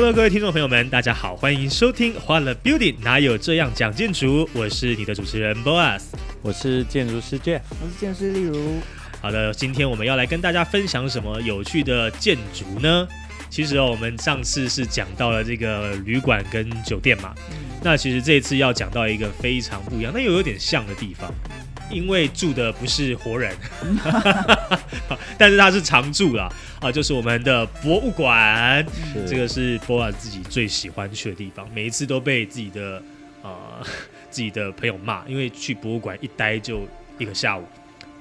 Hello，各位听众朋友们，大家好，欢迎收听欢乐 Building，哪有这样讲建筑？我是你的主持人 Boas，我是建筑师 Jeff，我是建筑师例如。好的，今天我们要来跟大家分享什么有趣的建筑呢？其实哦，我们上次是讲到了这个旅馆跟酒店嘛，那其实这一次要讲到一个非常不一样，但又有点像的地方，因为住的不是活人，但是他是常住啦，啊，就是我们的博物馆，这个是波尔自己最喜欢去的地方，每一次都被自己的啊 自己的朋友骂，因为去博物馆一待就一个下午。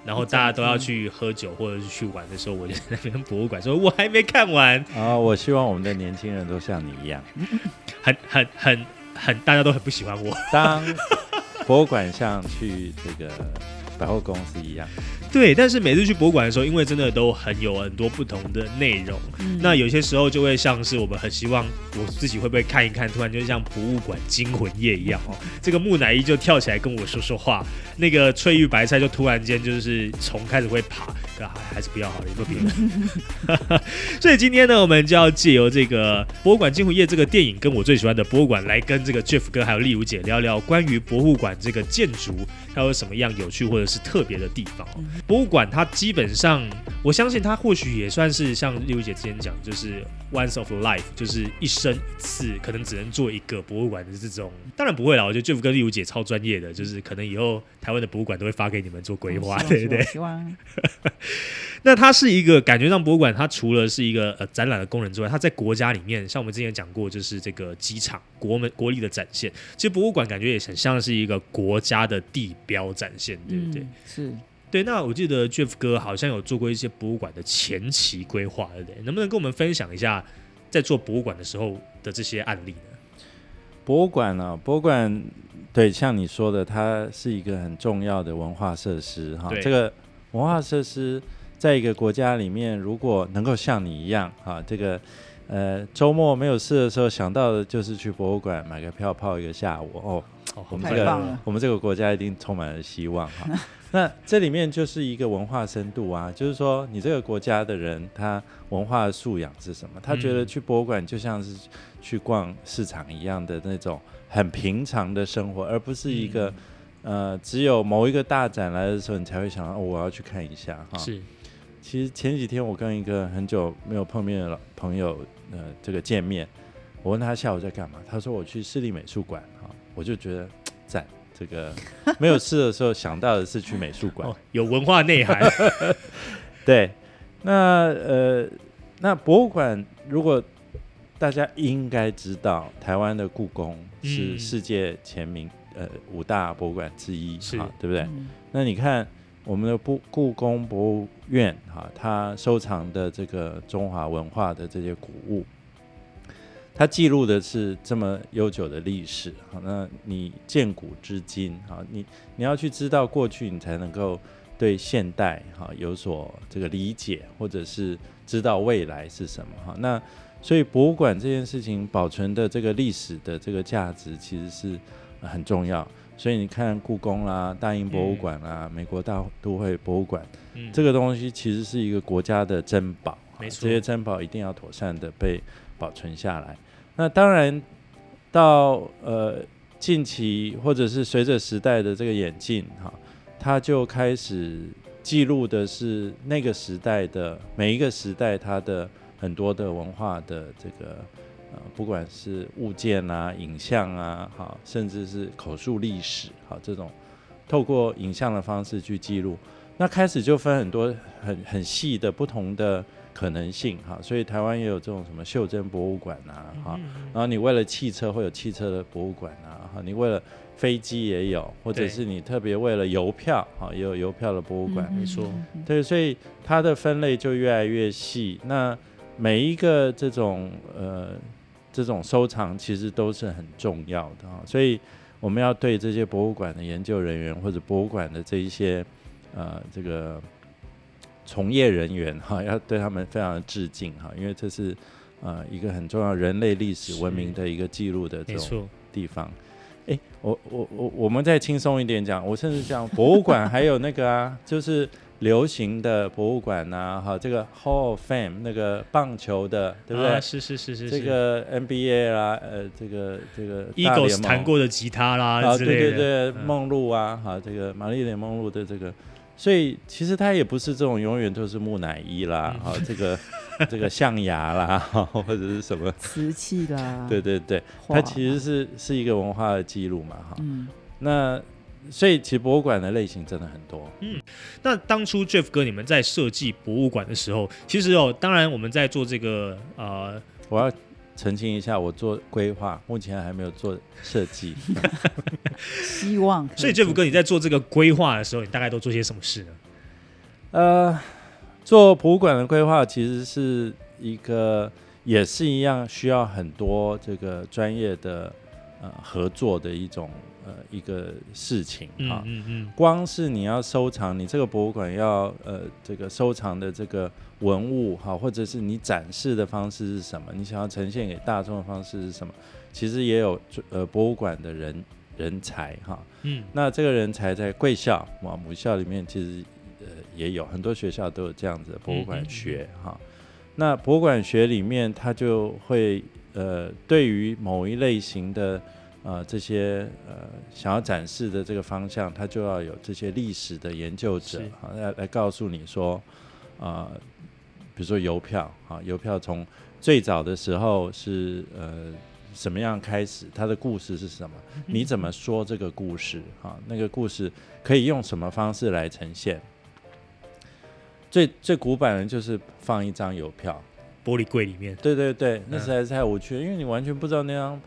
然后大家都要去喝酒或者是去玩的时候，我就在那边博物馆说：“我还没看完。”啊，我希望我们的年轻人都像你一样，很很很很，大家都很不喜欢我。当博物馆像去这个百货公司一样。对，但是每次去博物馆的时候，因为真的都很有很多不同的内容，那有些时候就会像是我们很希望我自己会不会看一看，突然就像博物馆惊魂夜一样哦，这个木乃伊就跳起来跟我说说话，那个翠玉白菜就突然间就是从开始会爬，还还是不要好了，有没有别人？所以今天呢，我们就要借由这个博物馆惊魂夜这个电影，跟我最喜欢的博物馆来跟这个 Jeff 哥还有丽如姐聊聊关于博物馆这个建筑它有什么样有趣或者是特别的地方。博物馆它基本上，我相信它或许也算是像丽如姐之前讲，就是 once of life，就是一生一次，可能只能做一个博物馆的这种。当然不会啦，我觉得 Jeff 哥丽如姐超专业的，就是可能以后台湾的博物馆都会发给你们做规划，对不对？希望。那它是一个感觉上博物馆，它除了是一个呃展览的功能之外，它在国家里面，像我们之前讲过，就是这个机场国门国力的展现。其实博物馆感觉也很像是一个国家的地标展现，对不对？是。对，那我记得 Jeff 哥好像有做过一些博物馆的前期规划，对不对？能不能跟我们分享一下在做博物馆的时候的这些案例呢？博物馆呢？博物馆对，像你说的，它是一个很重要的文化设施哈。这个文化设施在一个国家里面，如果能够像你一样啊，这个呃周末没有事的时候想到的就是去博物馆买个票泡一个下午哦。我们这个我们这个国家一定充满了希望哈。那这里面就是一个文化深度啊，就是说你这个国家的人他文化素养是什么？他觉得去博物馆就像是去逛市场一样的那种很平常的生活，而不是一个呃只有某一个大展来的时候你才会想到我要去看一下哈。是，其实前几天我跟一个很久没有碰面的老朋友呃这个见面，我问他下午在干嘛，他说我去市立美术馆哈，我就觉得赞。这个没有事的时候想到的是去 美术馆，有文化内涵。对，那呃，那博物馆如果大家应该知道，台湾的故宫是世界前名呃五大博物馆之一，是，对不对？那你看我们的故故宫博物院哈，它收藏的这个中华文化的这些古物。它记录的是这么悠久的历史，好，那你见古知今，啊，你你要去知道过去，你才能够对现代哈有所这个理解，或者是知道未来是什么哈。那所以博物馆这件事情保存的这个历史的这个价值其实是很重要。所以你看故宫啦、大英博物馆啦、美国大都会博物馆，这个东西其实是一个国家的珍宝，没错，这些珍宝一定要妥善的被保存下来。那当然，到呃近期或者是随着时代的这个演进哈，它就开始记录的是那个时代的每一个时代它的很多的文化的这个呃，不管是物件啊、影像啊，好，甚至是口述历史，好，这种透过影像的方式去记录，那开始就分很多很很细的不同的。可能性哈，所以台湾也有这种什么袖珍博物馆啊，哈，然后你为了汽车会有汽车的博物馆啊，哈，你为了飞机也有，或者是你特别为了邮票，哈，也有邮票的博物馆，没错，对，所以它的分类就越来越细。那每一个这种呃这种收藏其实都是很重要的啊，所以我们要对这些博物馆的研究人员或者博物馆的这一些呃这个从业人员哈，要对他们非常的致敬哈，因为这是呃一个很重要人类历史文明的一个记录的这种地方。哎，我我我我们再轻松一点讲，我甚至讲博物馆还有那个啊，就是。流行的博物馆呐，哈，这个 Hall of Fame 那个棒球的，对不对？是是是是。这个 NBA 啦，呃，这个这个 Eagles 弹过的吉他啦，啊，对对对，梦露啊，哈，这个玛丽莲梦露的这个，所以其实它也不是这种永远都是木乃伊啦，哈，这个这个 象牙啦，或者是什么。瓷器啦，对对对，它其实是是一个文化的记录嘛，哈，嗯，那。所以其实博物馆的类型真的很多。嗯，那当初 Jeff 哥你们在设计博物馆的时候，其实哦，当然我们在做这个呃，我要澄清一下，我做规划，目前还没有做设计。希望。所以 Jeff 哥你在做这个规划的时候，你大概都做些什么事呢？呃，做博物馆的规划其实是一个，也是一样需要很多这个专业的呃合作的一种。呃，一个事情哈，嗯嗯，光是你要收藏，你这个博物馆要呃，这个收藏的这个文物哈，或者是你展示的方式是什么？你想要呈现给大众的方式是什么？其实也有呃博物馆的人人才哈，嗯，那这个人才在贵校哇母校里面其实呃也有很多学校都有这样子的博物馆学哈，那博物馆学里面它就会呃对于某一类型的。呃，这些呃想要展示的这个方向，它就要有这些历史的研究者啊，来来告诉你说，啊，比如说邮票啊，邮票从最早的时候是呃什么样开始，它的故事是什么？你怎么说这个故事啊？那个故事可以用什么方式来呈现？最最古板的就是放一张邮票，玻璃柜里面。对对对，那实在是太无趣了，因为你完全不知道那张。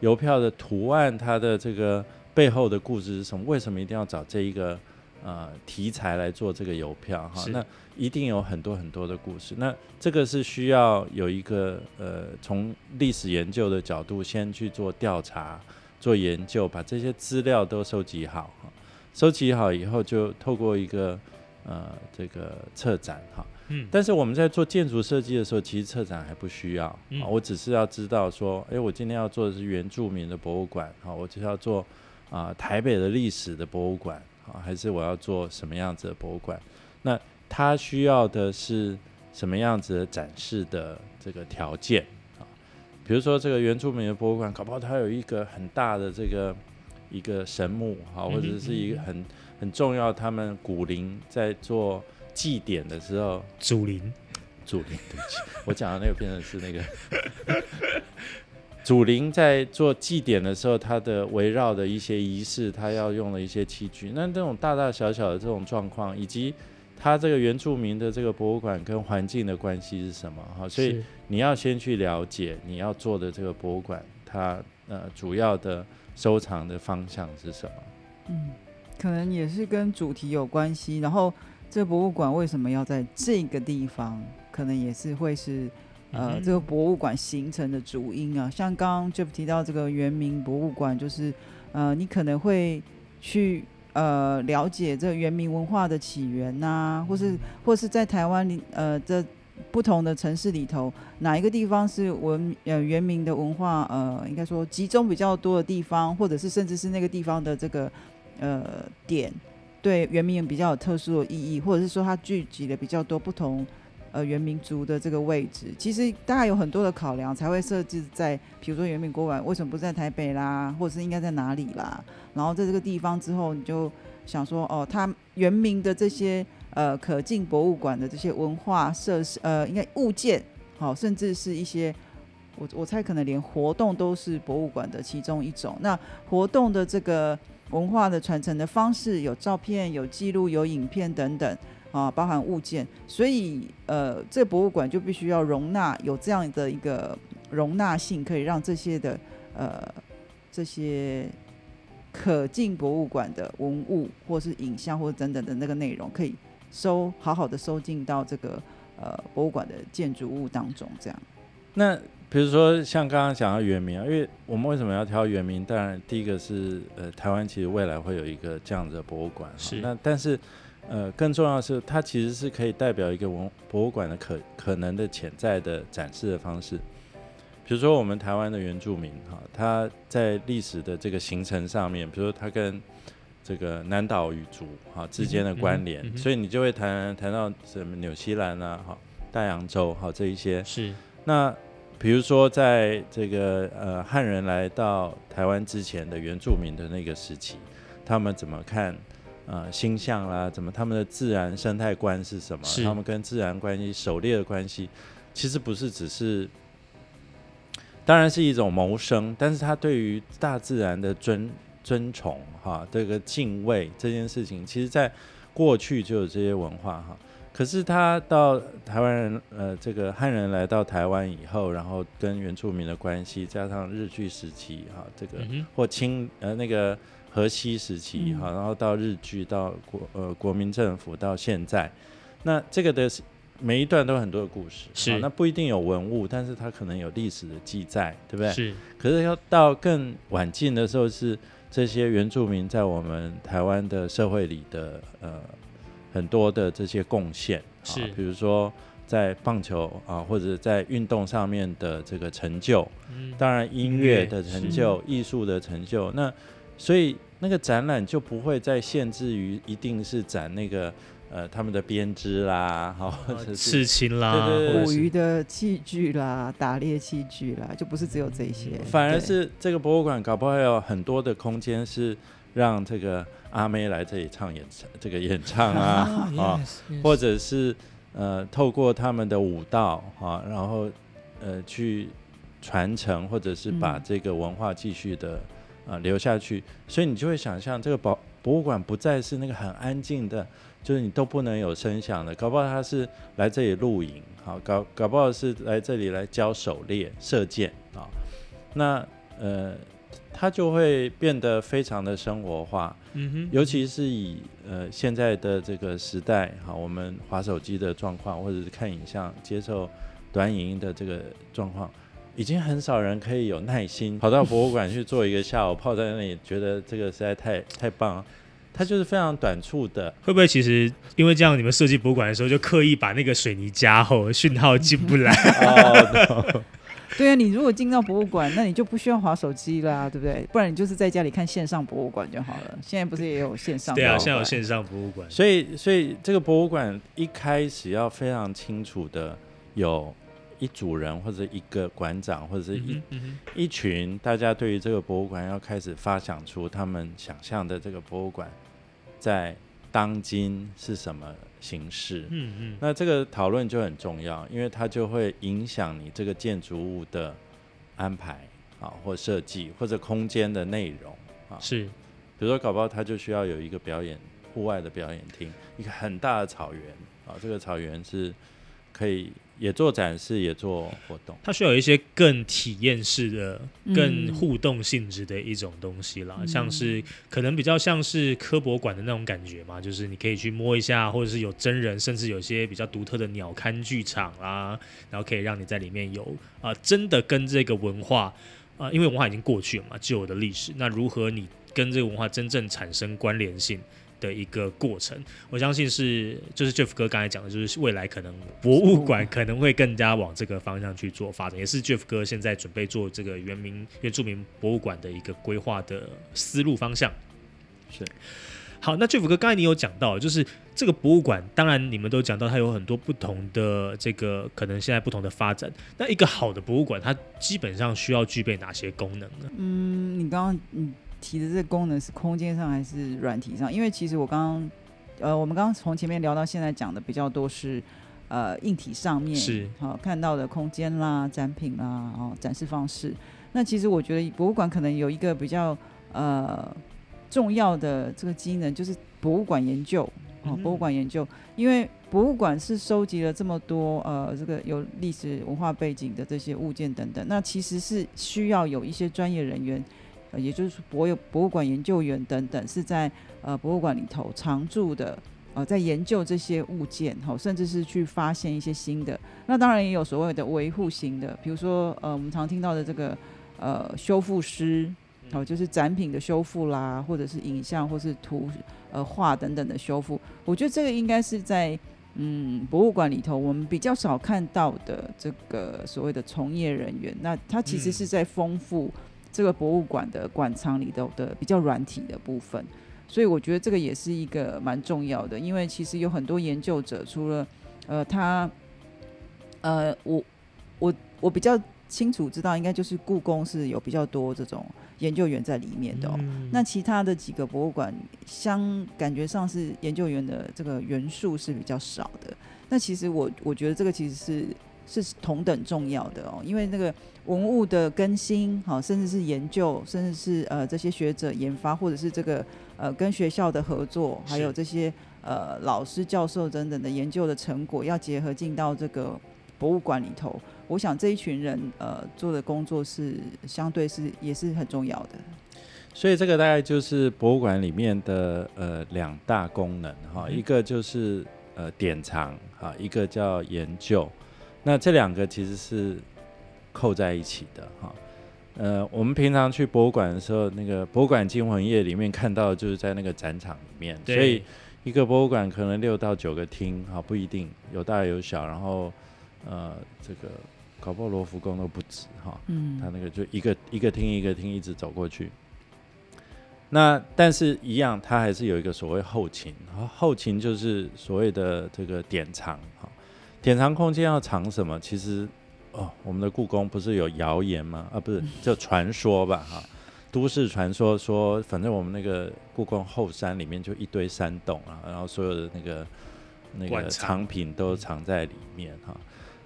邮票的图案，它的这个背后的故事是什么？为什么一定要找这一个呃题材来做这个邮票？哈，那一定有很多很多的故事。那这个是需要有一个呃从历史研究的角度先去做调查、做研究，把这些资料都收集好。哈，收集好以后，就透过一个呃这个策展，哈。嗯，但是我们在做建筑设计的时候，其实策展还不需要啊。我只是要知道说，哎，我今天要做的是原住民的博物馆，好，我就是要做啊台北的历史的博物馆，啊，还是我要做什么样子的博物馆？那它需要的是什么样子的展示的这个条件啊？比如说这个原住民的博物馆，搞不好它有一个很大的这个一个神木，好，或者是一个很很重要，他们古灵在做。祭典的时候，祖灵，祖灵，对不起，我讲的那个变成是那个 祖灵在做祭典的时候，他的围绕的一些仪式，他要用的一些器具，那这种大大小小的这种状况，以及他这个原住民的这个博物馆跟环境的关系是什么？哈，所以你要先去了解你要做的这个博物馆，它呃主要的收藏的方向是什么？嗯，可能也是跟主题有关系，然后。这博物馆为什么要在这个地方？可能也是会是呃，这个博物馆形成的主因啊。像刚刚 Jeff 提到这个圆明博物馆，就是呃，你可能会去呃了解这个原民文化的起源呐，或是或是在台湾里呃这不同的城市里头，哪一个地方是文呃原民的文化呃，应该说集中比较多的地方，或者是甚至是那个地方的这个呃点。对原民比较有特殊的意义，或者是说它聚集了比较多不同呃原民族的这个位置，其实大概有很多的考量才会设置在，比如说原民国馆为什么不在台北啦，或者是应该在哪里啦？然后在这个地方之后，你就想说，哦，它原民的这些呃可进博物馆的这些文化设施，呃，应该物件，好，甚至是一些我我猜可能连活动都是博物馆的其中一种。那活动的这个。文化的传承的方式有照片、有记录、有影片等等啊，包含物件，所以呃，这博物馆就必须要容纳有这样的一个容纳性，可以让这些的呃这些可进博物馆的文物或是影像或者等等的那个内容，可以收好好的收进到这个呃博物馆的建筑物当中，这样。那比如说像刚刚讲到原名啊，因为我们为什么要挑原名？当然第一个是呃台湾其实未来会有一个这样的博物馆，是那但是呃更重要的是它其实是可以代表一个文博物馆的可可能的潜在的展示的方式。比如说我们台湾的原住民哈，他在历史的这个形成上面，比如说他跟这个南岛语族哈之间的关联，所以你就会谈谈到什么纽西兰啊哈大洋洲哈这一些是那。比如说，在这个呃汉人来到台湾之前的原住民的那个时期，他们怎么看呃星象啦？怎么他们的自然生态观是什么？他们跟自然关系、狩猎的关系，其实不是只是，当然是一种谋生，但是他对于大自然的尊尊崇哈，这个敬畏这件事情，其实在过去就有这些文化哈。可是他到台湾人，呃，这个汉人来到台湾以后，然后跟原住民的关系，加上日据时期，哈，这个或清呃那个河西时期，哈，然后到日据到国呃国民政府到现在，那这个的每一段都有很多的故事，是那不一定有文物，但是它可能有历史的记载，对不对？是。可是要到更晚近的时候，是这些原住民在我们台湾的社会里的呃。很多的这些贡献是，比如说在棒球啊，或者在运动上面的这个成就，当然音乐的成就、艺术的成就，那所以那个展览就不会再限制于一定是展那个呃他们的编织啦，好或者是刺青啦，捕鱼的器具啦，打猎器具啦，就不是只有这些，反而是这个博物馆搞不好有很多的空间是让这个。阿妹来这里唱演唱，这个演唱啊 啊，或者是呃透过他们的舞蹈啊，然后呃去传承，或者是把这个文化继续的啊留下去，所以你就会想象这个博博物馆不再是那个很安静的，就是你都不能有声响的，搞不好他是来这里露营，好搞搞不好是来这里来教狩猎射箭啊，那呃。它就会变得非常的生活化，嗯哼，尤其是以呃现在的这个时代，哈，我们划手机的状况，或者是看影像、接受短影音的这个状况，已经很少人可以有耐心 跑到博物馆去做一个下午，泡在那里，觉得这个实在太太棒了。它就是非常短促的，会不会其实因为这样，你们设计博物馆的时候就刻意把那个水泥加厚，讯号进不来？对啊，你如果进到博物馆，那你就不需要划手机啦，对不对？不然你就是在家里看线上博物馆就好了。现在不是也有线上？对啊，现在有线上博物馆。所以，所以这个博物馆一开始要非常清楚的，有一组人或者一个馆长或者是一一群大家对于这个博物馆要开始发想出他们想象的这个博物馆在当今是什么。形式，嗯嗯，那这个讨论就很重要，因为它就会影响你这个建筑物的安排啊，或设计，或者空间的内容啊。是，比如说搞不好它就需要有一个表演，户外的表演厅，一个很大的草原啊，这个草原是可以。也做展示，也做活动。它需要有一些更体验式的、更互动性质的一种东西啦，像是可能比较像是科博馆的那种感觉嘛，就是你可以去摸一下，或者是有真人，甚至有些比较独特的鸟瞰剧场啦，然后可以让你在里面有啊，真的跟这个文化啊，因为文化已经过去了嘛，旧的历史，那如何你跟这个文化真正产生关联性？的一个过程，我相信是就是 Jeff 哥刚才讲的，就是未来可能博物馆可能会更加往这个方向去做发展，也是 Jeff 哥现在准备做这个原民原住民博物馆的一个规划的思路方向。是，好，那 Jeff 哥刚才你有讲到，就是这个博物馆，当然你们都讲到它有很多不同的这个可能现在不同的发展，那一个好的博物馆，它基本上需要具备哪些功能呢？嗯，你刚刚嗯。提的这个功能是空间上还是软体上？因为其实我刚刚，呃，我们刚刚从前面聊到现在讲的比较多是，呃，硬体上面是好看到的空间啦、展品啦、哦展示方式。那其实我觉得博物馆可能有一个比较呃重要的这个机能，就是博物馆研究哦，博物馆研究，因为博物馆是收集了这么多呃这个有历史文化背景的这些物件等等，那其实是需要有一些专业人员。也就是博有博物馆研究员等等，是在呃博物馆里头常驻的呃在研究这些物件，哈，甚至是去发现一些新的。那当然也有所谓的维护型的，比如说呃我们常听到的这个呃修复师，哦，就是展品的修复啦，或者是影像或是图呃画等等的修复。我觉得这个应该是在嗯博物馆里头我们比较少看到的这个所谓的从业人员。那他其实是在丰富这个博物馆的馆藏里头的比较软体的部分。所以我觉得这个也是一个蛮重要的，因为其实有很多研究者，除了呃他呃我我我比较清楚知道，应该就是故宫是有比较多这种研究员在里面的。哦。那其他的几个博物馆，相感觉上是研究员的这个元素是比较少的。那其实我我觉得这个其实是是同等重要的哦，因为那个文物的更新，好，甚至是研究，甚至是呃这些学者研发，或者是这个。呃，跟学校的合作，还有这些呃老师、教授等等的研究的成果，要结合进到这个博物馆里头。我想这一群人呃做的工作是相对是也是很重要的。所以这个大概就是博物馆里面的呃两大功能哈，一个就是呃典藏哈，一个叫研究。那这两个其实是扣在一起的哈。呃，我们平常去博物馆的时候，那个博物馆惊魂夜里面看到，就是在那个展场里面。所以一个博物馆可能六到九个厅，哈，不一定有大有小。然后，呃，这个搞不好罗浮宫都不止，哈。嗯。他那个就一个一个厅一个厅一直走过去。那但是一样，它还是有一个所谓后勤，然后后勤就是所谓的这个典藏，哈，典藏空间要藏什么？其实。哦，我们的故宫不是有谣言吗？啊，不是，叫传说吧，哈，都市传说说，反正我们那个故宫后山里面就一堆山洞啊，然后所有的那个那个藏品都藏在里面哈。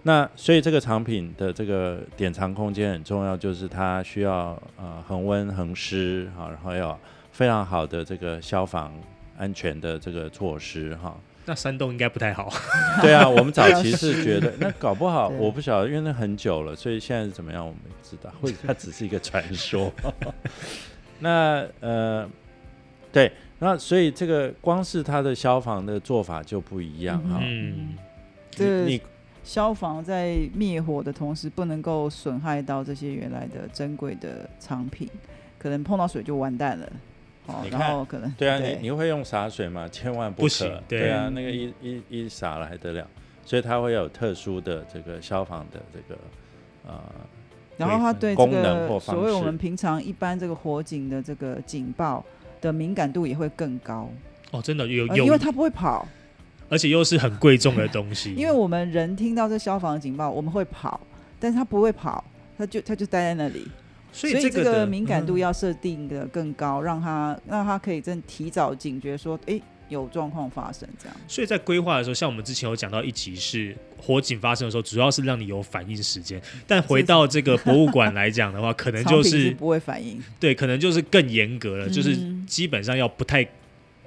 那所以这个藏品的这个典藏空间很重要，就是它需要呃恒温恒湿哈，然后要非常好的这个消防安全的这个措施哈。那山洞应该不太好。对啊，我们早期是觉得 那搞不好，我不晓得，因为那很久了，所以现在是怎么样，我们知道，或者它只是一个传说。那呃，对，那所以这个光是它的消防的做法就不一样哈。嗯，这消防在灭火的同时，不能够损害到这些原来的珍贵的藏品，可能碰到水就完蛋了。你看，可能对啊，你 你会用洒水吗？千万不行。对啊，那个一一一洒了还得了？所以它会有特殊的这个消防的这个呃，然后它对这个所谓我们平常一般这个火警的这个警报的敏感度也会更高。哦，真的有有，因为它不会跑，而且又是很贵重的东西。因为我们人听到这消防警报，我们会跑，但是它不会跑，它就它就待在那里。所以这个敏感度要设定的更高，让他让他可以真提早警觉，说哎有状况发生这样。所以在规划的时候，像我们之前有讲到一集是火警发生的时候，主要是让你有反应时间。但回到这个博物馆来讲的话，可能 就是不会反应。对，可能就是更严格了，就是基本上要不太。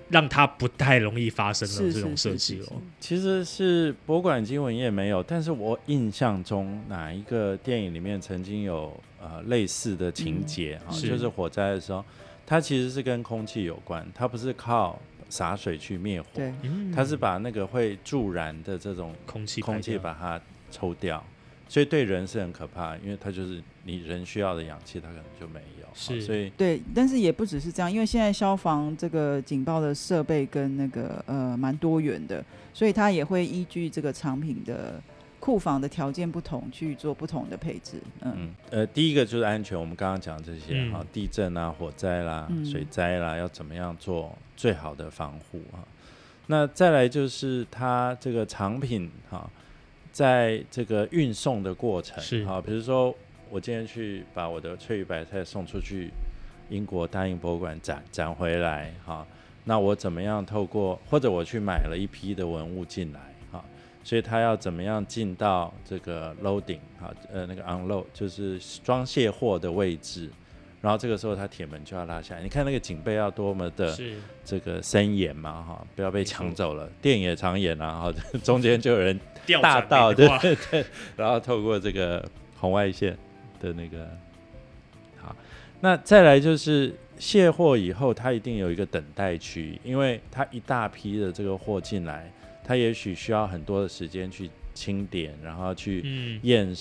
让它不太容易发生的这种设计哦。其实是博物馆经文也没有，但是我印象中哪一个电影里面曾经有呃类似的情节啊，就是火灾的时候，它其实是跟空气有关，它不是靠洒水去灭火，它是把那个会助燃的这种空气空气把它抽掉。所以对人是很可怕，因为它就是你人需要的氧气，它可能就没有。是，所以对，但是也不只是这样，因为现在消防这个警报的设备跟那个呃蛮多元的，所以它也会依据这个产品的库房的条件不同去做不同的配置。嗯，呃，第一个就是安全，我们刚刚讲这些哈，地震啊、火灾啦、水灾啦，要怎么样做最好的防护啊？那再来就是它这个藏品哈。在这个运送的过程，是好，比如说我今天去把我的翠玉白菜送出去英国大英博物馆展展回来，哈，那我怎么样透过或者我去买了一批的文物进来，哈，所以他要怎么样进到这个 loading 哈，呃，那个 unload 就是装卸货的位置。然后这个时候，他铁门就要拉下来。你看那个警备要多么的这个森严嘛，哈，不要被抢走了。电影也常演啊，哈，中间就有人大到，对 对对，然后透过这个红外线的那个，好，那再来就是卸货以后，它一定有一个等待区，因为它一大批的这个货进来，它也许需要很多的时间去清点，然后去验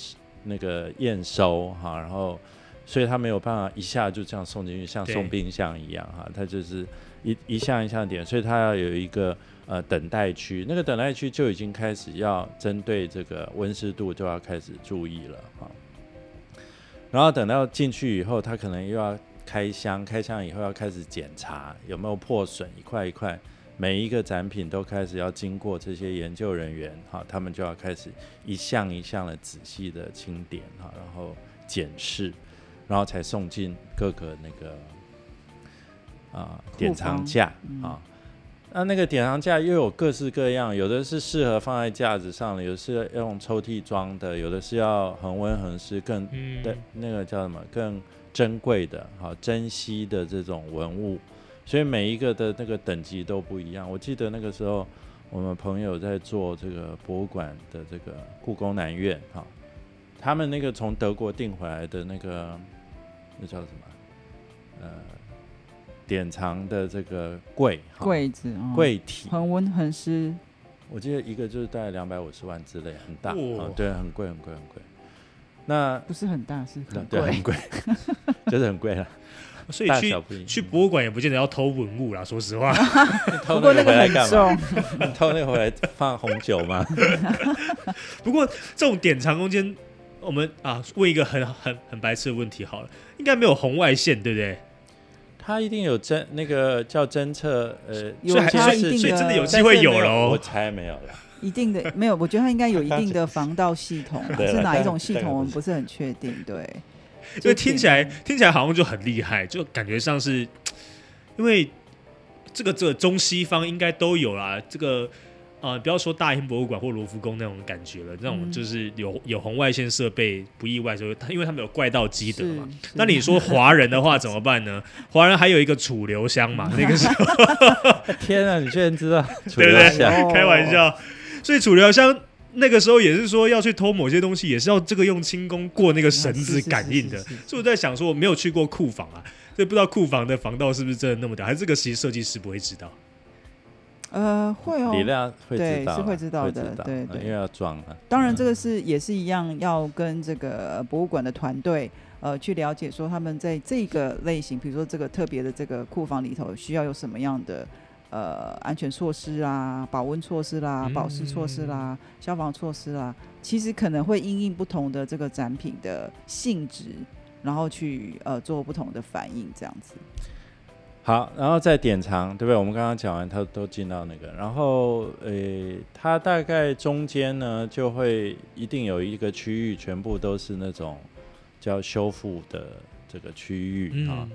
那个验收哈，然后所以他没有办法一下就这样送进去，像送冰箱一样哈，他就是一一项一项点，所以他要有一个呃等待区，那个等待区就已经开始要针对这个温湿度就要开始注意了哈。然后等到进去以后，他可能又要开箱，开箱以后要开始检查有没有破损，一块一块，每一个展品都开始要经过这些研究人员，哈，他们就要开始一项一项的仔细的清点，哈，然后检视，然后才送进各个那个啊典藏架啊。那那个典藏架又有各式各样，有的是适合放在架子上的，有的是要用抽屉装的，有的是要恒温恒湿更对那个叫什么更珍贵的、好珍惜的这种文物，所以每一个的那个等级都不一样。我记得那个时候我们朋友在做这个博物馆的这个故宫南院，哈，他们那个从德国订回来的那个那叫什么？呃。典藏的这个柜柜子柜体恒温恒湿，我记得一个就是大概两百五十万之类，很大啊，对，很贵很贵很贵。那不是很大，是很贵，很贵，就是很贵了。所以去去博物馆也不见得要偷文物啦，说实话。偷那个回来干嘛？偷那个回来放红酒吗？不过这种典藏空间，我们啊问一个很很很白痴的问题好了，应该没有红外线，对不对？它一定有侦那个叫侦测，呃，有它一定的，所以真的有机会有了。我猜没有了，一定的没有。我觉得它应该有一定的防盗系统，是哪一种系统我们不是很确定。对，所以听起来听起来好像就很厉害，就感觉像是因为这个这个中西方应该都有啦，这个。啊，不要说大英博物馆或罗浮宫那种感觉了，那种就是有有红外线设备，不意外，说他因为他们有怪盗基德嘛。那你说华人的话怎么办呢？华人还有一个楚留香嘛，那个时候。天啊，你居然知道？对不对？开玩笑。所以楚留香那个时候也是说要去偷某些东西，也是要这个用轻功过那个绳子感应的。所以我在想说，我没有去过库房啊，所以不知道库房的防盗是不是真的那么屌，还是这个其实设计师不会知道。呃，会哦，理量会知道，是会知道的，对对，因为要装啊。当然，这个是也是一样，要跟这个博物馆的团队呃去了解，说他们在这个类型，比如说这个特别的这个库房里头，需要有什么样的呃安全措施啊、保温措施啦、保湿措施啦、消防措施啦，其实可能会因应不同的这个展品的性质，然后去呃做不同的反应，这样子。好，然后再典藏，对不对？我们刚刚讲完，它都进到那个，然后，呃，它大概中间呢，就会一定有一个区域，全部都是那种叫修复的这个区域啊。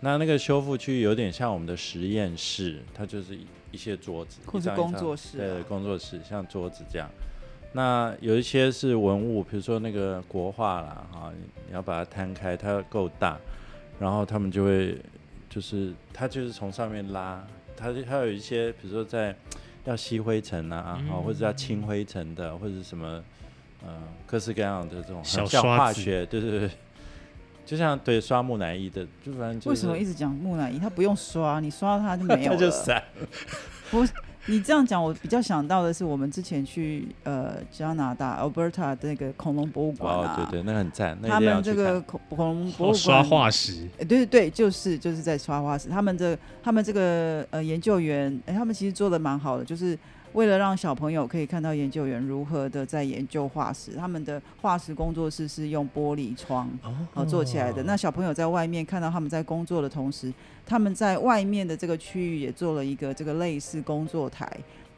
那那个修复区域有点像我们的实验室，它就是一些桌子，或是工作室，对，工作室像桌子这样。那有一些是文物，比如说那个国画啦，哈，你要把它摊开，它够大，然后他们就会。就是它就是从上面拉，它它有一些，比如说在要吸灰尘啊，嗯，或者要清灰尘的，或者什么，呃，各式各样的这种小化学，对对对，就像对刷木乃伊的，就反正为什么一直讲木乃伊？它不用刷，你刷它就没有了，就散。不。你这样讲，我比较想到的是，我们之前去呃加拿大 Alberta 那个恐龙博物馆啊，对对，那很赞。他们这个恐恐龙博物馆刷化石，对对对，就是就是在刷化石。他们这他们这个呃研究员，哎，他们其实做的蛮好的，就是。为了让小朋友可以看到研究员如何的在研究化石，他们的化石工作室是用玻璃窗哦做起来的。那小朋友在外面看到他们在工作的同时，他们在外面的这个区域也做了一个这个类似工作台，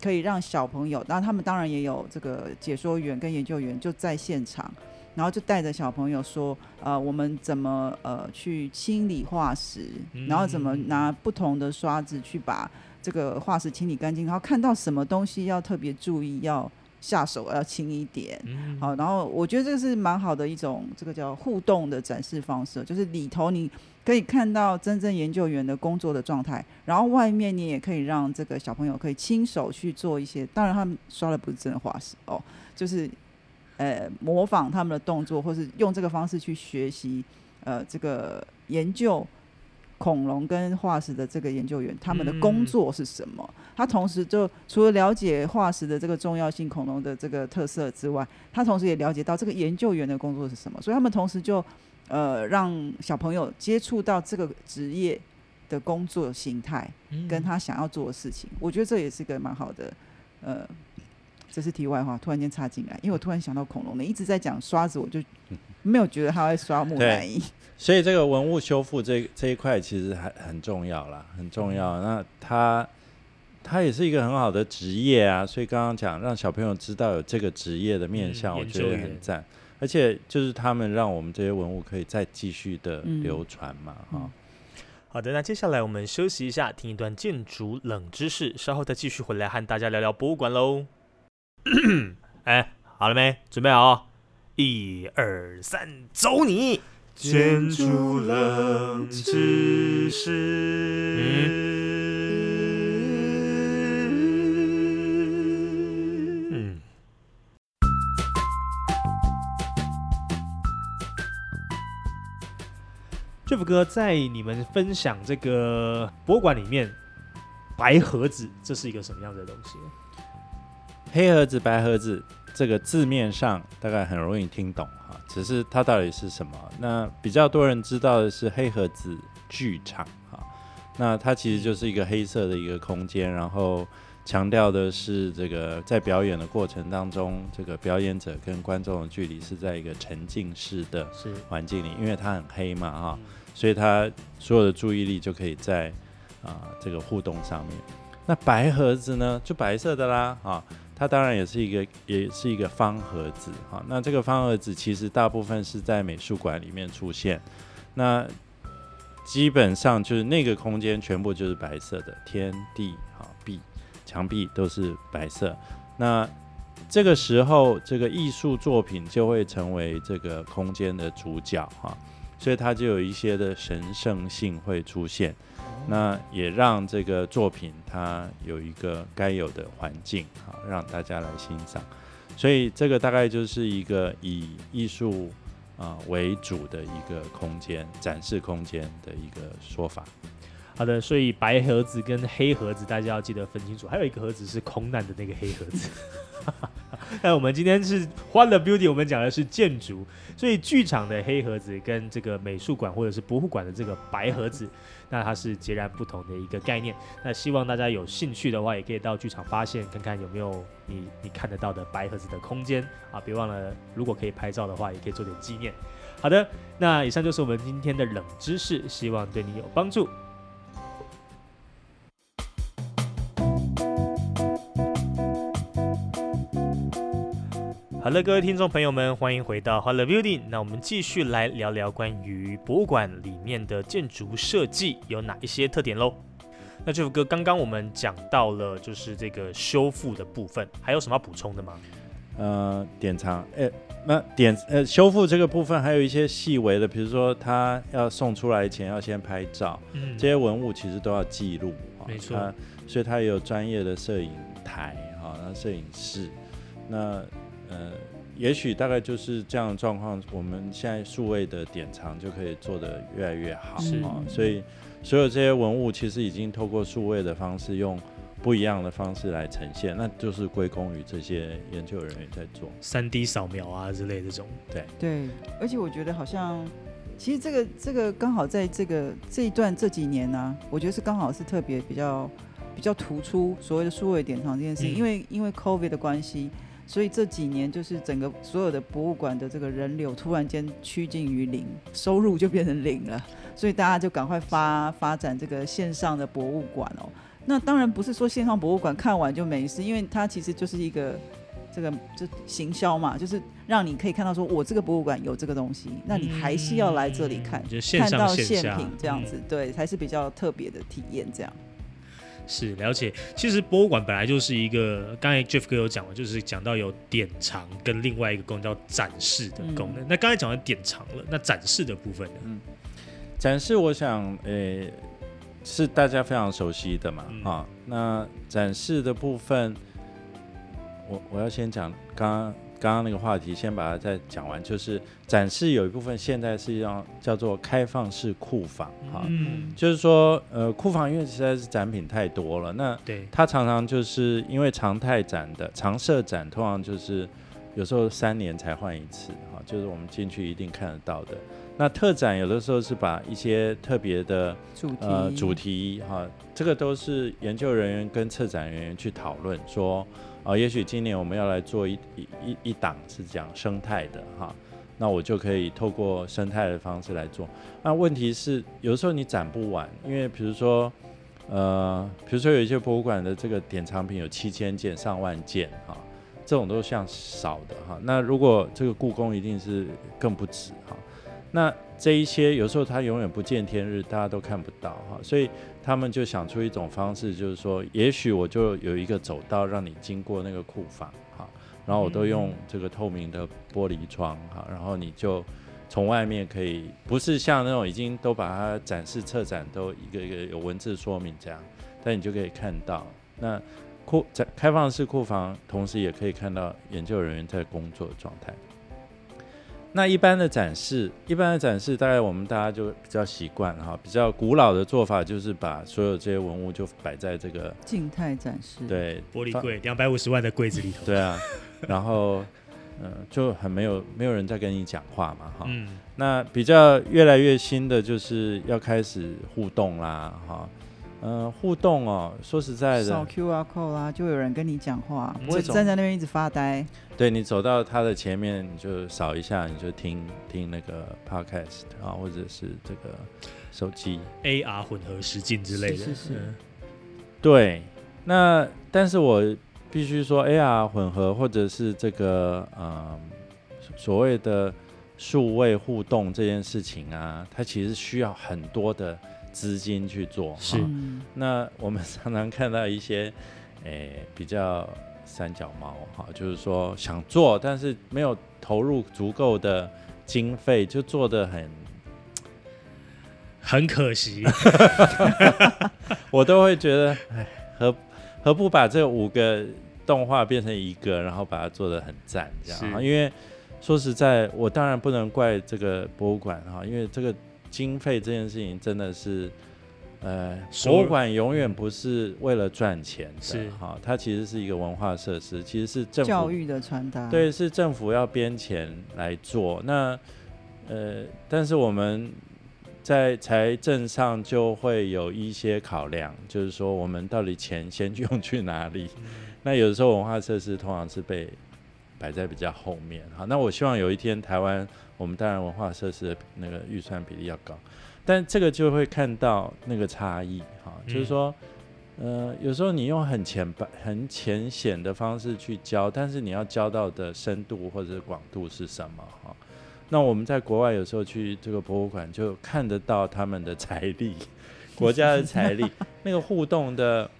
可以让小朋友。那他们当然也有这个解说员跟研究员就在现场，然后就带着小朋友说：呃，我们怎么呃去清理化石，然后怎么拿不同的刷子去把。这个化石清理干净，然后看到什么东西要特别注意，要下手要轻一点。好，然后我觉得这个是蛮好的一种，这个叫互动的展示方式，就是里头你可以看到真正研究员的工作的状态，然后外面你也可以让这个小朋友可以亲手去做一些，当然他们刷的不是真的化石哦，就是呃模仿他们的动作，或是用这个方式去学习。呃这个研究恐龙跟化石的这个研究员，他们的工作是什么？他同时就除了了解化石的这个重要性、恐龙的这个特色之外，他同时也了解到这个研究员的工作是什么。所以他们同时就呃让小朋友接触到这个职业的工作形态，跟他想要做的事情。我觉得这也是个蛮好的呃。这是题外话，突然间插进来，因为我突然想到恐龙，你一直在讲刷子，我就没有觉得他会刷木乃伊。所以这个文物修复这这一块其实还很重要啦，很重要。那他他也是一个很好的职业啊，所以刚刚讲让小朋友知道有这个职业的面向，我觉得很赞。而且就是他们让我们这些文物可以再继续的流传嘛，哈。好的，那接下来我们休息一下，听一段建筑冷知识，稍后再继续回来和大家聊聊博物馆喽。哎，好了没？准备好，一二三，走你！建筑冷知识。嗯。Jeff 哥，在你们分享这个博物馆里面，白盒子这是一个什么样的东西？黑盒子、白盒子，这个字面上大概很容易听懂哈，只是它到底是什么？那比较多人知道的是黑盒子剧场哈，那它其实就是一个黑色的一个空间，然后强调的是这个在表演的过程当中，这个表演者跟观众的距离是在一个沉浸式的环境里，因为它很黑嘛哈，所以它所有的注意力就可以在啊这个互动上面。那白盒子呢，就白色的啦啊。它当然也是一个，也是一个方盒子哈。那这个方盒子其实大部分是在美术馆里面出现，那基本上就是那个空间全部就是白色的，天地哈壁墙壁都是白色。那这个时候，这个艺术作品就会成为这个空间的主角哈，所以它就有一些的神圣性会出现。那也让这个作品它有一个该有的环境啊，让大家来欣赏。所以这个大概就是一个以艺术啊为主的一个空间展示空间的一个说法。好的，所以白盒子跟黑盒子大家要记得分清楚，还有一个盒子是空难的那个黑盒子。那我们今天是欢乐 Beauty，我们讲的是建筑，所以剧场的黑盒子跟这个美术馆或者是博物馆的这个白盒子。那它是截然不同的一个概念。那希望大家有兴趣的话，也可以到剧场发现，看看有没有你你看得到的白盒子的空间啊！别忘了，如果可以拍照的话，也可以做点纪念。好的，那以上就是我们今天的冷知识，希望对你有帮助。好了，各位听众朋友们，欢迎回到欢乐 Building。那我们继续来聊聊关于博物馆里面的建筑设计有哪一些特点喽。那这首歌刚刚我们讲到了，就是这个修复的部分，还有什么要补充的吗？呃，典藏，呃，那典呃修复这个部分还有一些细微的，比如说他要送出来前要先拍照，嗯，这些文物其实都要记录，没错，所以他也有专业的摄影台，哈，那摄影师，那。呃，也许大概就是这样的状况，我们现在数位的典藏就可以做得越来越好啊。所以所有这些文物其实已经透过数位的方式，用不一样的方式来呈现，那就是归功于这些研究人员在做三 D 扫描啊之类这种。对对，而且我觉得好像，其实这个这个刚好在这个这一段这几年呢，我觉得是刚好是特别比较比较突出所谓的数位典藏这件事情，因为因为 COVID 的关系。所以这几年就是整个所有的博物馆的这个人流突然间趋近于零，收入就变成零了，所以大家就赶快发 发展这个线上的博物馆哦。那当然不是说线上博物馆看完就没事，因为它其实就是一个这个就行销嘛，就是让你可以看到说我这个博物馆有这个东西，那你还是要来这里看，看到现品这样子，对，才是比较特别的体验这样。是了解，其实博物馆本来就是一个，刚才 Jeff 哥有讲了，就是讲到有典藏跟另外一个功能叫展示的功能。那刚才讲完典藏了，那展示的部分呢？嗯，展示我想，呃，是大家非常熟悉的嘛，啊，那展示的部分，我我要先讲，刚刚刚刚那个话题，先把它再讲完。就是展示有一部分现在是要叫做开放式库房哈，嗯，就是说呃库房因为实在是展品太多了，那对，它常常就是因为常态展的常设展，通常就是有时候三年才换一次哈，就是我们进去一定看得到的。那特展有的时候是把一些特别的主题呃主题哈，这个都是研究人员跟策展人员去讨论说。啊，也许今年我们要来做一一一一档是讲生态的哈，那我就可以透过生态的方式来做。那问题是，有时候你展不完，因为比如说，呃，比如说有一些博物馆的这个典藏品有七千件、上万件哈，这种都像少的哈。那如果这个故宫一定是更不止哈。那这一些有时候它永远不见天日，大家都看不到哈，所以他们就想出一种方式，就是说，也许我就有一个走道让你经过那个库房哈，然后我都用这个透明的玻璃窗哈，然后你就从外面可以，不是像那种已经都把它展示策展都一个一个有文字说明这样，但你就可以看到那库在开放式库房，同时也可以看到研究人员在工作的状态。那一般的展示，一般的展示，大概我们大家就比较习惯哈，比较古老的做法就是把所有这些文物就摆在这个静态展示，对玻璃柜两百五十万的柜子里头，对啊，然后嗯，就很没有没有人在跟你讲话嘛哈。嗯，那比较越来越新的就是要开始互动啦哈。嗯，互动哦，说实在的，扫 QR code 啦，就有人跟你讲话，不会站在那边一直发呆。对你走到他的前面，你就扫一下，你就听听那个 podcast 啊，或者是这个手机。AR 混合实境之类的，是是是嗯对，那但是我必须说，AR 混合或者是这个呃所谓的数位互动这件事情啊，它其实需要很多的资金去做。是哈嗯，那我们常常看到一些 诶、比较三脚猫哈，就是说想做，但是没有投入足够的经费，就做的很，很可惜，我都会觉得，哎，何何不把这五个动画变成一个，然后把它做的很赞这样啊？因为说实在，我当然不能怪这个博物馆哈，因为这个经费这件事情真的是。呃，博物馆永远不是为了赚钱的，是哈，它其实是一个文化设施，其实是政府教育的传达，对，是政府要编钱来做。那呃，但是我们在财政上就会有一些考量，就是说我们到底钱先用去哪里？那有的时候文化设施通常是被摆在比较后面。好，那我希望有一天台湾，我们当然文化设施的那个预算比例要高，但这个就会看到那个差异哈，就是嗯说。呃，有时候你用很浅白、很浅显的方式去教，但是你要教到的深度或者是广度是什么哈？那我们在国外有时候去这个博物馆就看得到他们的财力，国家的财力，那个互动的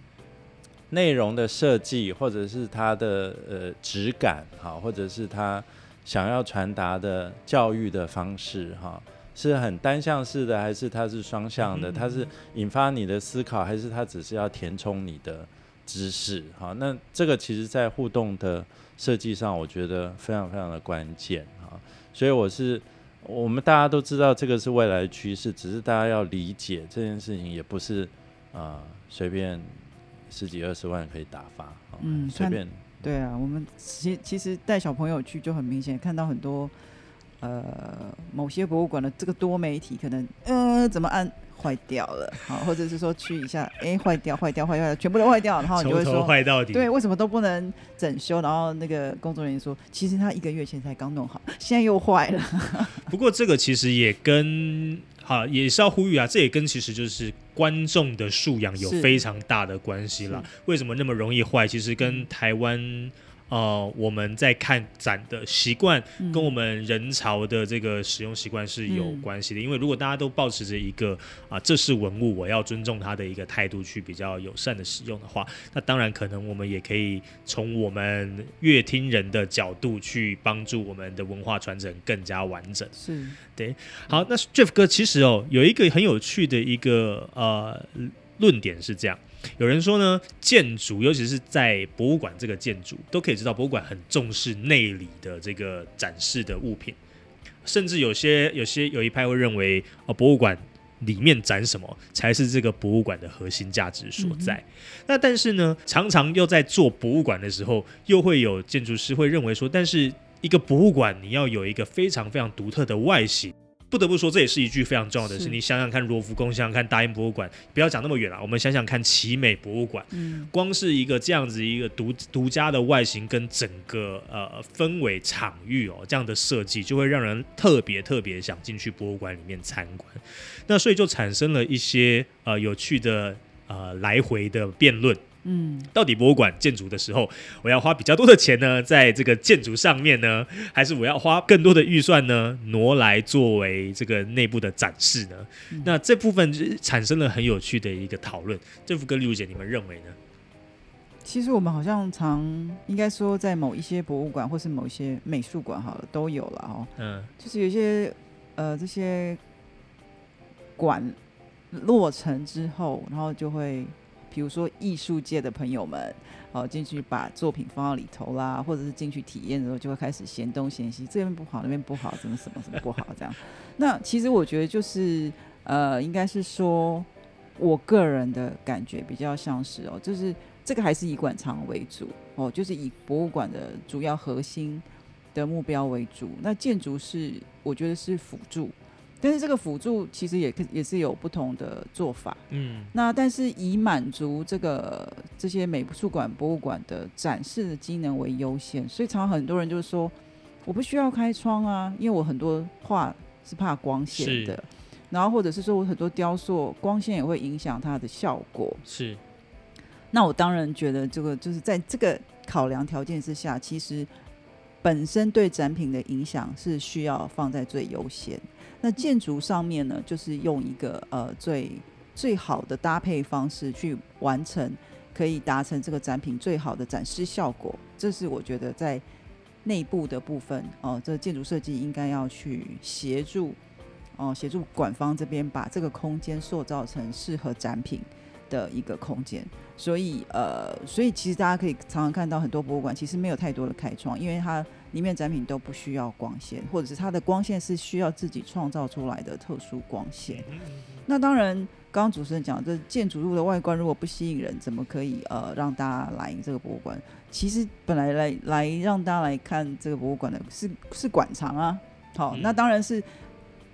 内容的设计，或者是它的呃质感哈，或者是他想要传达的教育的方式哈。是很单向式的，还是它是双向的？它是引发你的思考，还是它只是要填充你的知识？好，那这个其实在互动的设计上，我觉得非常非常的关键啊。所以我是我们大家都知道这个是未来的趋势，只是大家要理解这件事情也不是啊随便十几二十万可以打发，啊嗯随便对啊，我们其其实带小朋友去就很明显看到很多，呃，某些博物馆的这个多媒体可能，嗯，怎么按坏掉了，好，或者是说去一下，哎，坏掉，坏掉，坏掉，全部都坏掉，然后你就会说，坏到底，对，为什么都不能整修？然后那个工作人员说，其实他一个月前才刚弄好，现在又坏了。不过这个其实也跟好也是要呼吁啊，这也跟其实就是观众的素养有非常大的关系啦。为什么那么容易坏？其实跟台湾呃我们在看展的习惯，嗯跟我们人潮的这个使用习惯是有嗯关系的。因为如果大家都保持着一个啊这是文物，我要尊重它的一个态度去比较友善的使用的话，那当然可能我们也可以从我们乐听人的角度去帮助我们的文化传承更加完整。是对，好，那 Jeff 哥，其实哦，有一个很有趣的一个呃论点是这样，有人说呢，建筑尤其是在博物馆这个建筑，都可以知道博物馆很重视内里的这个展示的物品，甚至有些有些有一派会认为，哦，博物馆里面展什么才是这个博物馆的核心价值所在。那但是呢，常常又在做博物馆的时候，又会有建筑师会认为说，但是一个博物馆你要有一个非常非常独特的外形。不得不说，这也是一句非常重要的事。你想想看，罗浮宫，想想看大英博物馆，不要讲那么远了，我们想想看奇美博物馆，嗯光是一个这样子一个独独家的外形跟整个呃氛围场域哦，这样的设计就会让人特别特别想进去博物馆里面参观。那所以就产生了一些呃有趣的呃来回的辩论。嗯，到底博物馆建筑的时候，我要花比较多的钱呢，在这个建筑上面呢，还是我要花更多的预算呢，挪来作为这个内部的展示呢？那这部分产生了很有趣的一个讨论。政府跟丽如姐，你们认为呢？其实我们好像常应该说，在某一些博物馆或是某一些美术馆，好了，都有了哦。嗯，就是有些呃这些馆落成之后，然后就会。比如说艺术界的朋友们，哦进去把作品放到里头啦，或者是进去体验的时候，就会开始嫌东嫌西，这边不好，那边不好，怎么什么什么不好这样。那其实我觉得就是呃，应该是说我个人的感觉比较像是哦，就是这个还是以馆藏为主哦，就是以博物馆的主要核心的目标为主。那建筑是我觉得是辅助。但是这个辅助其实也也是有不同的做法，嗯，那但是以满足这个这些美术馆、博物馆的展示的机能为优先，所以常常很多人就是说，我不需要开窗啊，因为我很多画是怕光线的，然后或者是说我很多雕塑光线也会影响它的效果，是。那我当然觉得这个就是在这个考量条件之下，其实本身对展品的影响是需要放在最优先。那建筑上面呢，就是用一个呃最最好的搭配方式去完成，可以达成这个展品最好的展示效果。这是我觉得在内部的部分哦，这建筑设计应该要去协助哦，协助馆方这边把这个空间塑造成适合展品的一个空间。所以呃，所以其实大家可以常常看到很多博物馆其实没有太多的开窗，因为它。里面展品都不需要光线，或者是它的光线是需要自己创造出来的特殊光线。那当然，刚刚主持人讲，这建筑物的外观如果不吸引人，怎么可以呃让大家来这个博物馆？其实本来来来让大家来看这个博物馆的是是馆藏啊。好，那当然是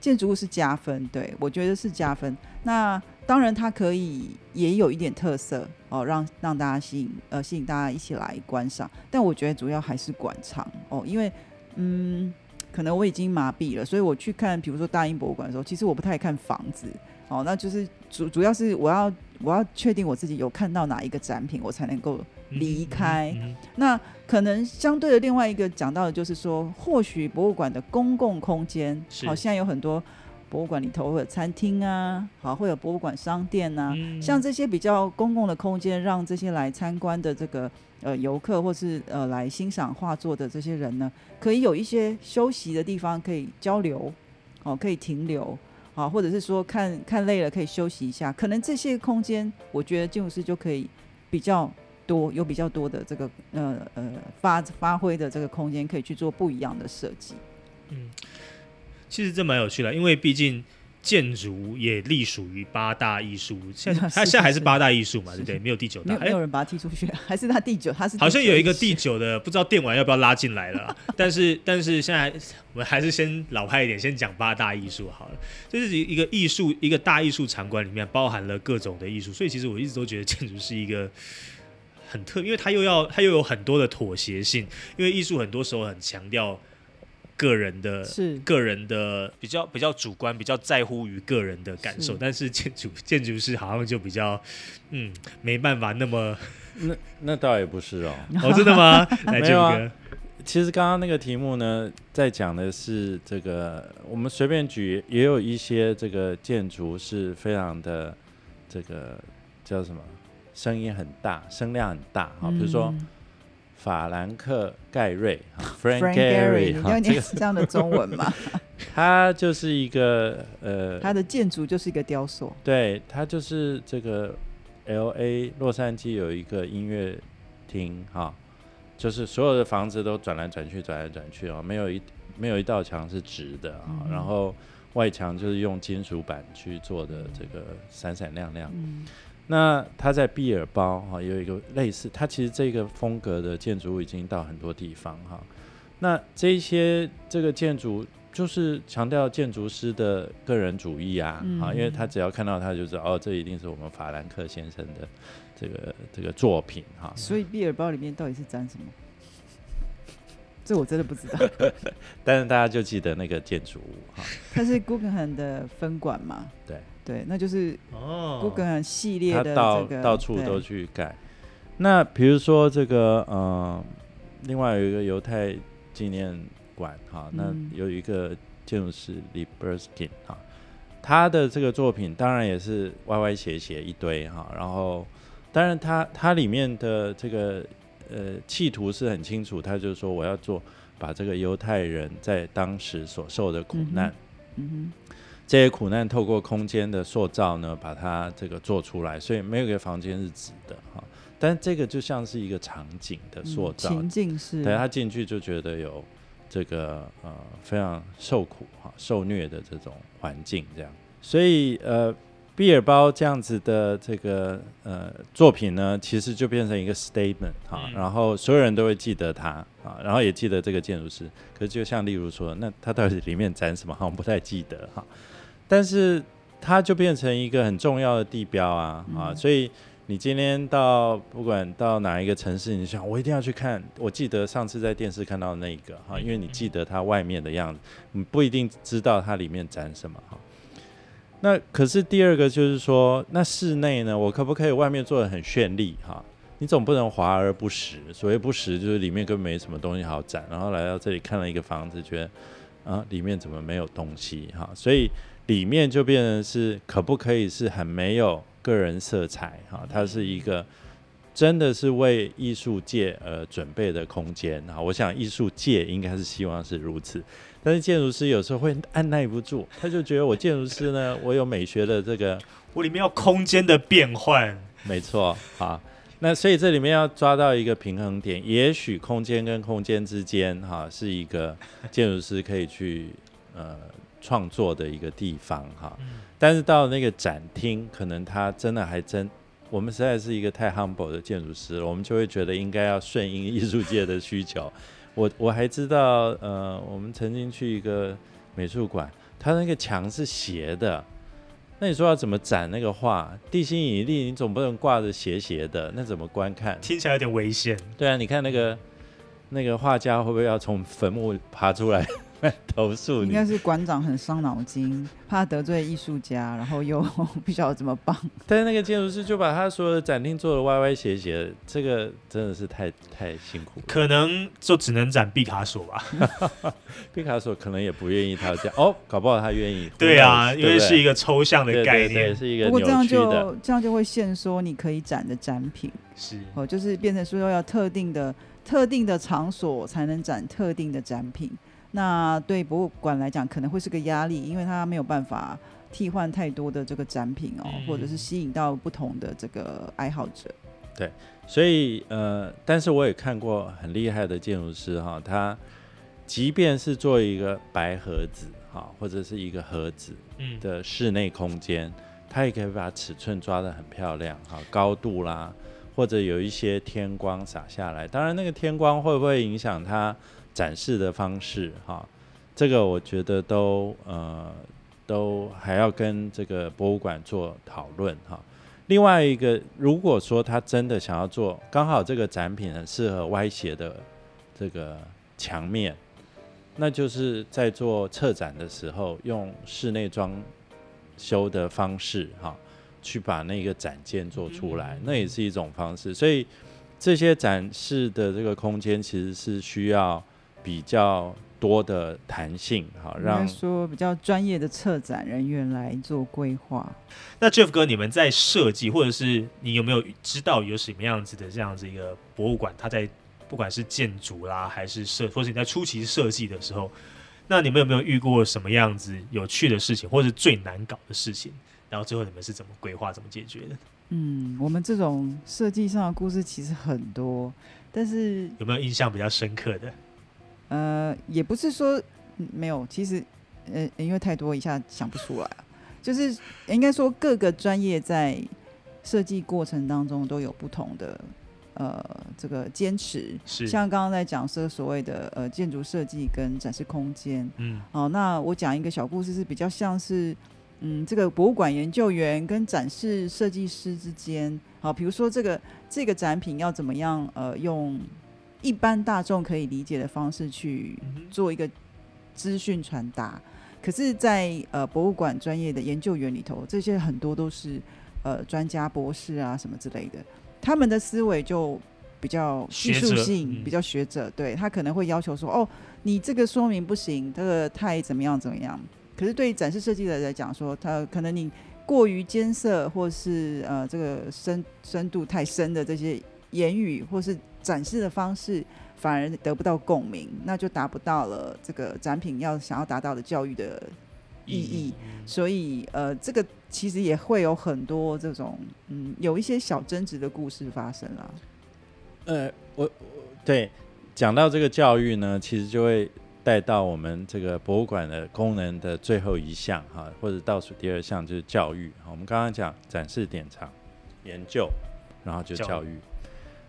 建筑物是加分，对我觉得是加分。那当然，它可以也有一点特色哦，让让大家吸引呃吸引大家一起来观赏。但我觉得主要还是馆藏哦，因为嗯，可能我已经麻痹了，所以我去看比如说大英博物馆的时候，其实我不太看房子哦，那就是主主要是我要我要确定我自己有看到哪一个展品，我才能够离开。那可能相对的另外一个讲到的就是说，或许博物馆的公共空间，好，现在有很多。博物馆里头会有餐厅啊，好，会有博物馆商店啊，像这些比较公共的空间，让这些来参观的这个呃游客，或是呃来欣赏画作的这些人呢，可以有一些休息的地方，可以交流，哦，可以停留，好，或者是说看看累了可以休息一下，可能这些空间，我觉得建筑师就可以比较多，有比较多的这个呃呃发发挥的这个空间，可以去做不一样的设计，嗯。其实这蛮有趣的，因为毕竟建筑也隶属于八大艺术，现在它现在还是八大艺术嘛，对不对？没有第九大，没有人把它踢出去，还是他第九，他是好像有一个第九的，不知道电玩要不要拉进来了。但是但是现在我们还是先老派一点，先讲八大艺术好了。就是一个艺术一个大艺术场馆里面包含了各种的艺术，所以其实我一直都觉得建筑是一个很特，因为它又要它又有很多的妥协性，因为艺术很多时候很强调。个人的，是。个人的比较比较主观，比较在乎于个人的感受，但是建筑 建筑师好像就比较，嗯，没办法那么，那那倒也不是哦，哦，真的吗？来，没有其实刚刚那个题目呢，在讲的是这个，我们随便举，也有一些这个建筑是非常的，这个叫什么，声音很大，声量很大，啊，比如说。法兰克盖瑞，Frank Gehry，你要念这样的中文吗？他就是一个呃，他的建筑就是一个雕塑，对他就是这个 L A 洛杉矶有一个音乐厅哈，就是所有的房子都转来转去，转来转去啊，没有一没有一道墙是直的啊，嗯然后外墙就是用金属板去做的，这个闪闪亮亮。嗯那他在毕尔包哈有一个类似，它其实这个风格的建筑物已经到很多地方哈。那这一些这个建筑就是强调建筑师的个人主义啊，嗯啊，因为他只要看到他就知道哦，这一定是我们法兰克先生的这个这个作品哈。所以毕尔包里面到底是展什么？这我真的不知道。但是大家就记得那个建筑物哈，它是 Guggenheim 的分馆嘛？对对，那就是哦 Guggenheim 系列的他到这个到处都去改。那比如说这个呃，另外有一个犹太纪念馆哈，那嗯有一个建筑师 l b e r s k i n 哈，他的这个作品当然也是歪歪斜斜一堆哈，然后当然他他里面的这个呃企图是很清楚，他就是说我要做把这个犹太人在当时所受的苦嗯哼难。嗯这些苦难透过空间的塑造呢，把它这个做出来，所以没有一个房间是直的哈。但这个就像是一个场景的，塑造，嗯情境是，对他进去就觉得有这个呃非常受苦哈、受虐的这种环境这样。所以呃，毕尔包这样子的这个呃作品呢，其实就变成一个 statement 哈、嗯然后所有人都会记得他啊，然后也记得这个建筑师。可是就像例如说，那他到底里面展什么，好像不太记得哈。但是它就变成一个很重要的地标啊啊，嗯所以你今天到不管到哪一个城市，你想我一定要去看。我记得上次在电视看到那个哈，因为你记得它外面的样子，你不一定知道它里面展什么哈。那可是第二个就是说，那室内呢，我可不可以外面做的很绚丽哈？你总不能华而不实。所谓不实，就是里面根本没什么东西好展，然后来到这里看了一个房子，觉得啊里面怎么没有东西哈？所以里面就变成是可不可以是很没有个人色彩哈？它是一个真的是为艺术界而准备的空间哈。我想艺术界应该是希望是如此，但是建筑师有时候会按耐不住，他就觉得我建筑师呢，我有美学的这个我里面要空间的变换，没错啊。那所以这里面要抓到一个平衡点，也许空间跟空间之间哈、是一个建筑师可以去呃创作的一个地方哈、但是到那个展厅，可能他真的还真，我们实在是一个太 humble 的建筑师了，我们就会觉得应该要顺应艺术界的需求。我我还知道，呃，我们曾经去一个美术馆，它那个墙是斜的。那你说要怎么展那个画？地心引力，你总不能挂着斜斜的，那怎么观看？听起来有点危险。对啊，你看那个那个画家会不会要从坟墓爬出来 投诉你？应该是馆长很伤脑筋，怕得罪艺术家，然后又 不晓得怎么帮。但是那个建筑师就把他所有的展厅做的歪歪斜斜的，这个真的是太太辛苦了。可能就只能展毕卡索吧。毕卡索可能也不愿意他这样哦，搞不好他愿意。对啊，因为是一个个抽象的概念。是一个不过这样扭曲的。就这样就会限缩你可以展的展品是，哦，就是变成说要特定的特定的场所才能展特定的展品。那对博物馆来讲可能会是个压力，因为它没有办法替换太多的这个展品哦，嗯或者是吸引到不同的这个爱好者。对所以呃，但是我也看过很厉害的建筑师哈，他即便是做一个白盒子哈，或者是一个盒子嗯，的室内空间，他也可以把尺寸抓得很漂亮哈，高度啦，或者有一些天光洒下来。当然，那个天光会不会影响它展示的方式哈？这个我觉得都呃都还要跟这个博物馆做讨论哈。另外一个，如果说他真的想要做，刚好这个展品很适合歪斜的这个墙面，那就是在做策展的时候，用室内装修的方式哈，去把那个展件做出来，那也是一种方式。所以这些展示的这个空间其实是需要比较多的弹性，哈，应该让说比较专业的策展人员来做规划。那 Jeff 哥，你们在设计，或者是你有没有知道有什么样子的这样子一个博物馆，它在不管是建筑啦，还是设，或者你在初期设计的时候，那你们有没有遇过什么样子有趣的事情，或者是最难搞的事情？然后最后你们是怎么规划、怎么解决的？嗯，我们这种设计上的故事其实很多，但是有没有印象比较深刻的？呃，也不是说没有，其实呃，因为太多一下想不出来就是应该说各个专业在设计过程当中都有不同的呃这个坚持，是。像刚刚在讲说所谓的呃建筑设计跟展示空间，嗯，好，那我讲一个小故事是比较像是。嗯，这个博物馆研究员跟展示设计师之间，好，比如说这个这个展品要怎么样，呃，用一般大众可以理解的方式去做一个资讯传达。可是，在呃博物馆专业的研究员里头，这些很多都是呃专家、博士啊什么之类的，他们的思维就比较技术性，比较学者，对他可能会要求说，哦，你这个说明不行，这个太怎么样怎么样。可是对于展示设计的来讲，说他可能你过于艰涩，或是呃这个深深度太深的这些言语，或是展示的方式，反而得不到共鸣，那就达不到了这个展品要想要达到的教育的意义。所以呃，这个其实也会有很多这种嗯有一些小争执的故事发生了。呃，我对讲到这个教育呢，其实就会。带到我们这个博物馆的功能的最后一项哈，或者倒数第二项就是教育。我们刚刚讲展示、典藏、研究，然后就教育。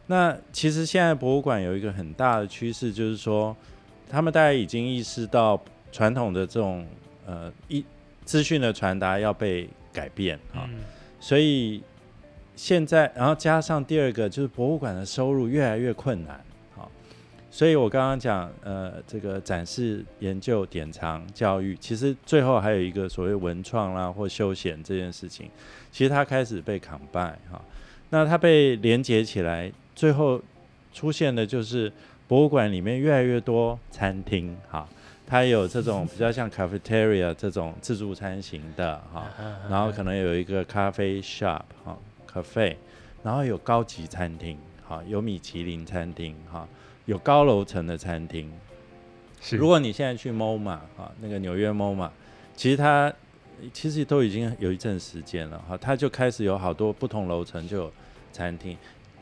那其实现在博物馆有一个很大的趋势，就是说他们大家已经意识到传统的这种呃一资讯的传达要被改变啊，所以现在然后加上第二个就是博物馆的收入越来越困难。所以我刚刚讲，呃，这个展示、研究、典藏、教育，其实最后还有一个所谓文创啦或休闲这件事情，其实它开始被扛败哈。那它被连接起来，最后出现的就是博物馆里面越来越多餐厅哈，它有这种比较像 cafeteria 这种自助餐型的哈，然后可能有一个咖啡 shop 哈，cafe，然后有高级餐厅哈，有米其林餐厅哈。有高楼层的餐厅，是。如果你现在去 MoMA 哈，那个纽约 MoMA，其实它其实都已经有一阵时间了哈，它就开始有好多不同楼层就有餐厅，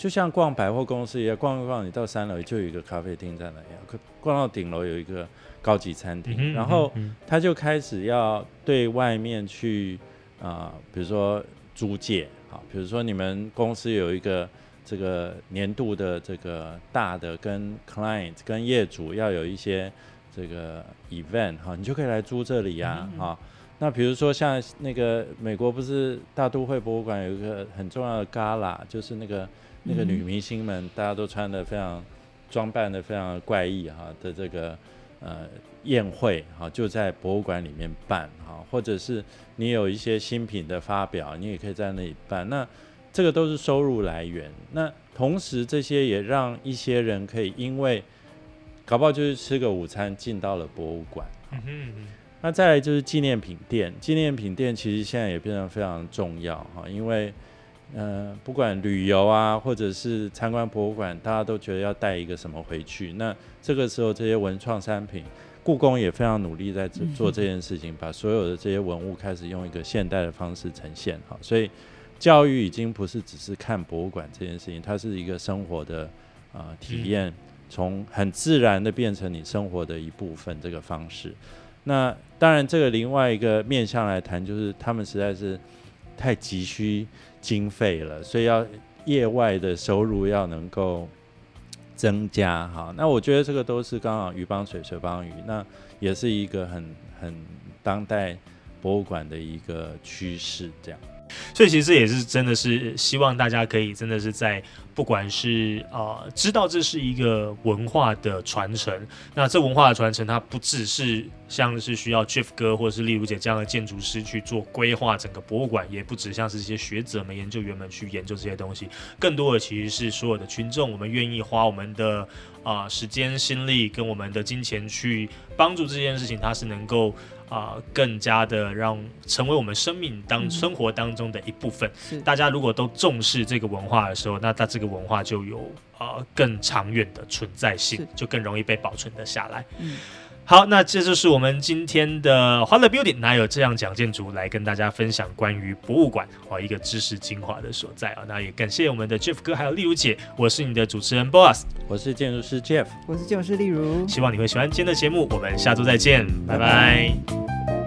就像逛百货公司一样，逛一逛，你到三楼就有一个咖啡厅在那样，逛到顶楼有一个高级餐厅，然后他就开始要对外面去啊，比如说租借，好，比如说你们公司有一个。这个年度的这个大的跟 client 跟业主要有一些这个 event 哈，你就可以来租这里呀哈。那比如说像那个美国不是大都会博物馆有一个很重要的 gala，就是那个那个女明星们大家都穿的非常装扮的非常怪异哈的这个呃宴会哈，就在博物馆里面办哈，或者是你有一些新品的发表，你也可以在那里办那。这个都是收入来源。那同时，这些也让一些人可以因为搞不好就是吃个午餐进到了博物馆。嗯那再来就是纪念品店，纪念品店其实现在也变得非常重要哈，因为呃，不管旅游啊，或者是参观博物馆，大家都觉得要带一个什么回去。那这个时候，这些文创商品，故宫也非常努力在做这件事情，把所有的这些文物开始用一个现代的方式呈现哈，所以。教育已经不是只是看博物馆这件事情，它是一个生活的啊体验，从很自然的变成你生活的一部分这个方式。那当然，这个另外一个面向来谈，就是他们实在是太急需经费了，所以要业外的收入要能够增加哈。那我觉得这个都是刚好鱼帮水，水帮鱼，那也是一个很很当代博物馆的一个趋势，这样。所以其实也是真的是希望大家可以真的是在不管是呃知道这是一个文化的传承，那这文化的传承它不只是像是需要 Jeff 哥或者是丽如姐这样的建筑师去做规划整个博物馆，也不只像是这些学者们、研究员们去研究这些东西，更多的其实是所有的群众，我们愿意花我们的啊时间、心力跟我们的金钱去帮助这件事情，它是能够。啊，更加的让成为我们生命当生活当中的一部分。大家如果都重视这个文化的时候，那它这个文化就有啊更长远的存在性，就更容易被保存的下来。好，那这就是我们今天的欢乐 Building，哪有这样讲建筑来跟大家分享关于博物馆哦一个知识精华的所在啊。那也感谢我们的 Jeff 哥还有丽如姐，我是你的主持人 Boss，我是建筑师 Jeff，我是建筑师丽如，希望你会喜欢今天的节目，我们下周再见，拜拜